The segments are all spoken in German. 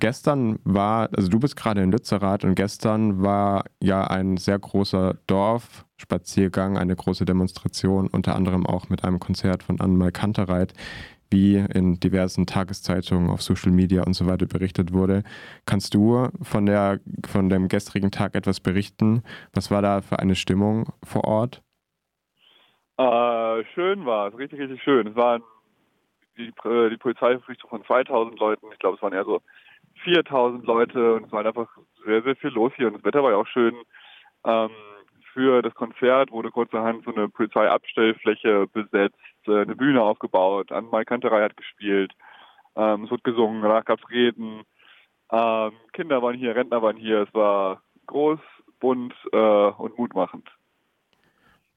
gestern war, also du bist gerade in Lützerath und gestern war ja ein sehr großer Dorfspaziergang, eine große Demonstration, unter anderem auch mit einem Konzert von Annemal Kantereit, wie in diversen Tageszeitungen, auf Social Media und so weiter berichtet wurde. Kannst du von, der, von dem gestrigen Tag etwas berichten? Was war da für eine Stimmung vor Ort? Äh, schön war es, richtig, richtig schön. Es waren die, die Polizeiverpflichtung von 2000 Leuten. Ich glaube, es waren eher so 4000 Leute und es war einfach sehr, sehr viel los hier und das Wetter war ja auch schön. Ähm, für das Konzert wurde kurzerhand so eine Polizeiabstellfläche besetzt, äh, eine Bühne aufgebaut, Anmal Kanterei hat gespielt, ähm, es wurde gesungen, danach gab es Reden, ähm, Kinder waren hier, Rentner waren hier, es war groß, bunt äh, und mutmachend.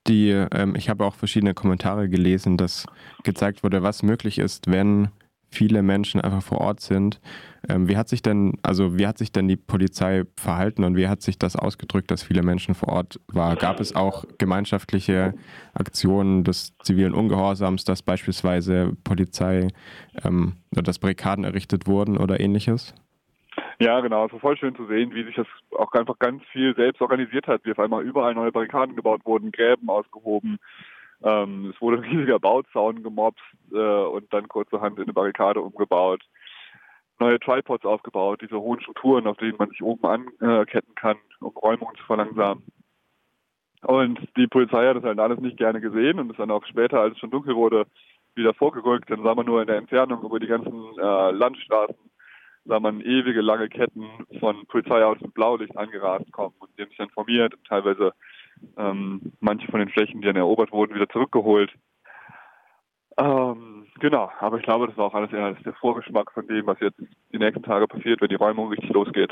Die, ähm, ich habe auch verschiedene Kommentare gelesen, dass gezeigt wurde, was möglich ist, wenn viele Menschen einfach vor Ort sind. Ähm, wie hat sich denn, also wie hat sich denn die Polizei verhalten und wie hat sich das ausgedrückt, dass viele Menschen vor Ort waren? Gab es auch gemeinschaftliche Aktionen des zivilen Ungehorsams, dass beispielsweise Polizei ähm, oder dass Barrikaden errichtet wurden oder ähnliches? Ja, genau. Es war voll schön zu sehen, wie sich das auch einfach ganz viel selbst organisiert hat, wie auf einmal überall neue Barrikaden gebaut wurden, Gräben ausgehoben, ähm, es wurde ein riesiger Bauzaun gemobst äh, und dann kurzerhand in eine Barrikade umgebaut. Neue Tripods aufgebaut, diese hohen Strukturen, auf denen man sich oben anketten kann, um Räumungen zu verlangsamen. Und die Polizei hat das halt alles nicht gerne gesehen und ist dann auch später, als es schon dunkel wurde, wieder vorgerückt. Dann sah man nur in der Entfernung über die ganzen äh, Landstraßen, sah man ewige lange Ketten von Polizeiautos mit Blaulicht angerast kommen und die haben sich informiert und teilweise ähm, manche von den Flächen, die dann erobert wurden, wieder zurückgeholt. Ähm, genau, aber ich glaube, das war auch alles eher der Vorgeschmack von dem, was jetzt die nächsten Tage passiert, wenn die Räumung richtig losgeht.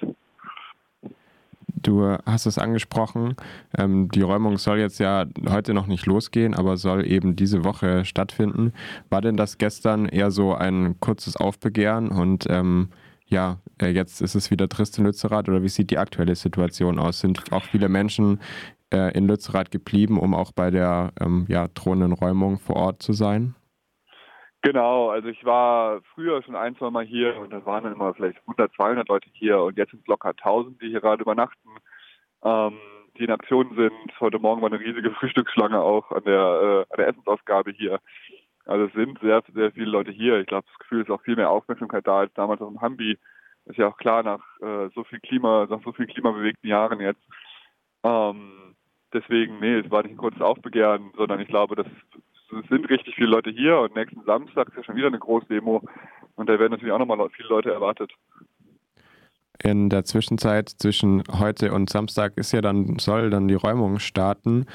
Du hast es angesprochen, ähm, die Räumung soll jetzt ja heute noch nicht losgehen, aber soll eben diese Woche stattfinden. War denn das gestern eher so ein kurzes Aufbegehren und ähm, ja, äh, jetzt ist es wieder trist in Lützerath oder wie sieht die aktuelle Situation aus? Sind auch viele Menschen äh, in Lützerath geblieben, um auch bei der ähm, ja, drohenden Räumung vor Ort zu sein? Genau, also ich war früher schon ein, zwei Mal hier und da waren dann immer vielleicht 100, 200 Leute hier und jetzt sind es locker 1000, die hier gerade übernachten, ähm, die in Aktion sind. Heute Morgen war eine riesige Frühstücksschlange auch an der, äh, an der Essensausgabe hier. Also es sind sehr, sehr viele Leute hier. Ich glaube, das Gefühl ist auch viel mehr Aufmerksamkeit da als damals auf dem Hambi. Ist ja auch klar nach äh, so viel Klima, nach so vielen klimabewegten Jahren jetzt. Ähm, deswegen, nee, es war nicht ein kurzes Aufbegehren, sondern ich glaube, dass es sind richtig viele Leute hier und nächsten Samstag ist ja schon wieder eine Großdemo und da werden natürlich auch nochmal viele Leute erwartet. In der Zwischenzeit zwischen heute und Samstag ist ja dann, soll dann die Räumung starten.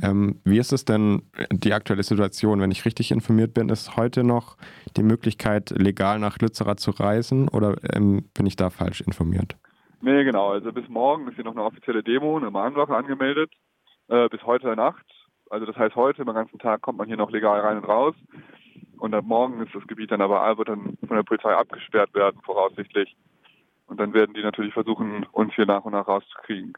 Ähm, wie ist es denn die aktuelle Situation? Wenn ich richtig informiert bin, ist heute noch die Möglichkeit, legal nach Lützerath zu reisen oder ähm, bin ich da falsch informiert? Nee, genau. Also bis morgen ist hier noch eine offizielle Demo, eine Mahnwache angemeldet äh, bis heute Nacht. Also das heißt, heute den ganzen Tag kommt man hier noch legal rein und raus. Und ab morgen ist das Gebiet dann aber wird dann von der Polizei abgesperrt werden, voraussichtlich. Und dann werden die natürlich versuchen, uns hier nach und nach rauszukriegen.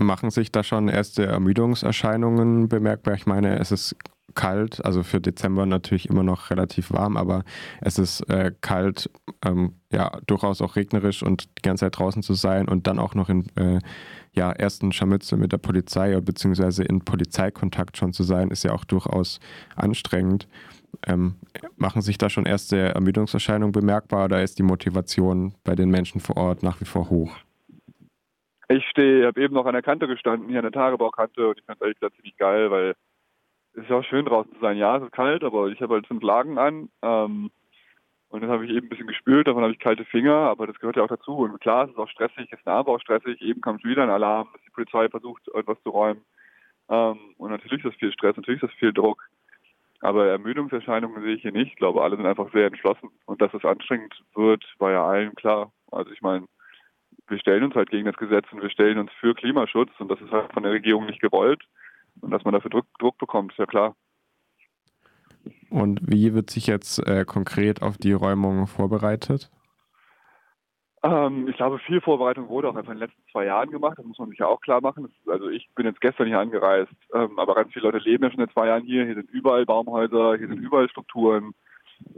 Machen sich da schon erste Ermüdungserscheinungen bemerkbar? Ich meine, es ist kalt, also für Dezember natürlich immer noch relativ warm, aber es ist äh, kalt, ähm, ja, durchaus auch regnerisch und die ganze Zeit draußen zu sein und dann auch noch in äh, ja, ersten Scharmütze mit der Polizei beziehungsweise in Polizeikontakt schon zu sein, ist ja auch durchaus anstrengend. Ähm, machen sich da schon erste Ermüdungserscheinungen bemerkbar oder ist die Motivation bei den Menschen vor Ort nach wie vor hoch? Ich stehe, habe eben noch an der Kante gestanden, hier an der Tagebaukante und ich fand es ehrlich gesagt ziemlich geil, weil es ist ja auch schön draußen zu sein. Ja, es ist kalt, aber ich habe halt fünf Lagen an. Ähm, und dann habe ich eben ein bisschen gespült, davon habe ich kalte Finger, aber das gehört ja auch dazu. Und klar, es ist auch stressig, es ist aber auch stressig. Eben kam schon wieder ein Alarm, dass die Polizei versucht, etwas zu räumen. Ähm, und natürlich ist das viel Stress, natürlich ist das viel Druck. Aber Ermüdungserscheinungen sehe ich hier nicht. Ich glaube, alle sind einfach sehr entschlossen. Und dass es anstrengend wird, war ja allen klar. Also ich meine, wir stellen uns halt gegen das Gesetz und wir stellen uns für Klimaschutz und das ist halt von der Regierung nicht gewollt. Und dass man dafür Druck, Druck bekommt, ist ja klar. Und wie wird sich jetzt äh, konkret auf die Räumung vorbereitet? Ähm, ich glaube, viel Vorbereitung wurde auch einfach in den letzten zwei Jahren gemacht. Das muss man sich ja auch klar machen. Das, also ich bin jetzt gestern hier angereist, ähm, aber ganz viele Leute leben ja schon seit zwei Jahren hier. Hier sind überall Baumhäuser, hier sind überall Strukturen.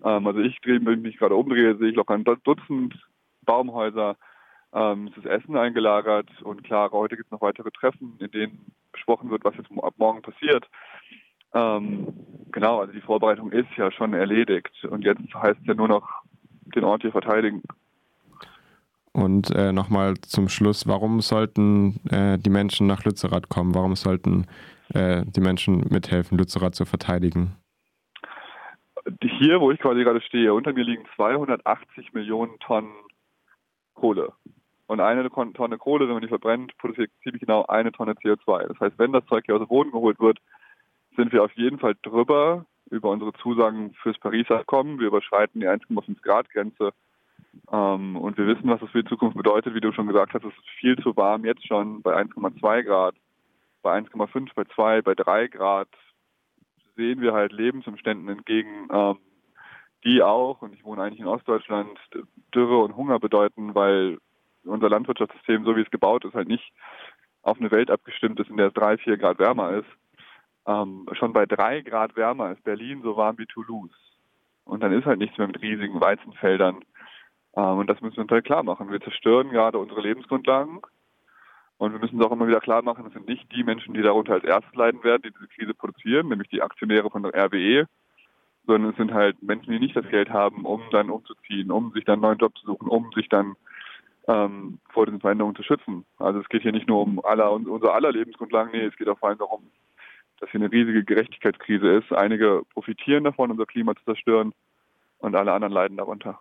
Ähm, also ich drehe, wenn ich mich gerade umdrehe, sehe ich locker ein Dutzend Baumhäuser, ähm, es ist Essen eingelagert und klar, heute gibt es noch weitere Treffen, in denen besprochen wird, was jetzt ab morgen passiert. Ähm, genau, also die Vorbereitung ist ja schon erledigt und jetzt heißt es ja nur noch den Ort hier verteidigen. Und äh, nochmal zum Schluss, warum sollten äh, die Menschen nach Lützerath kommen? Warum sollten äh, die Menschen mithelfen, Lützerath zu verteidigen? Hier, wo ich quasi gerade stehe, unter mir liegen 280 Millionen Tonnen Kohle. Und eine Tonne Kohle, wenn man die verbrennt, produziert ziemlich genau eine Tonne CO2. Das heißt, wenn das Zeug hier aus dem Boden geholt wird, sind wir auf jeden Fall drüber über unsere Zusagen fürs Paris-Abkommen. Wir überschreiten die 1,5 Grad Grenze. Ähm, und wir wissen, was das für die Zukunft bedeutet. Wie du schon gesagt hast, es ist viel zu warm jetzt schon bei 1,2 Grad, bei 1,5, bei 2, bei 3 Grad sehen wir halt Lebensumständen entgegen, ähm, die auch, und ich wohne eigentlich in Ostdeutschland, Dürre und Hunger bedeuten, weil unser Landwirtschaftssystem, so wie es gebaut ist, halt nicht auf eine Welt abgestimmt ist, in der es drei, vier Grad wärmer ist. Ähm, schon bei drei Grad wärmer ist Berlin so warm wie Toulouse. Und dann ist halt nichts mehr mit riesigen Weizenfeldern. Ähm, und das müssen wir uns halt klar machen. Wir zerstören gerade unsere Lebensgrundlagen. Und wir müssen es auch immer wieder klar machen, es sind nicht die Menschen, die darunter als erstes leiden werden, die diese Krise produzieren, nämlich die Aktionäre von der RWE, sondern es sind halt Menschen, die nicht das Geld haben, um dann umzuziehen, um sich dann einen neuen Job zu suchen, um sich dann ähm, vor diesen Veränderungen zu schützen. Also es geht hier nicht nur um aller, unser aller Lebensgrundlagen, nee, es geht auch vor allem darum, dass hier eine riesige Gerechtigkeitskrise ist. Einige profitieren davon, unser Klima zu zerstören und alle anderen leiden darunter.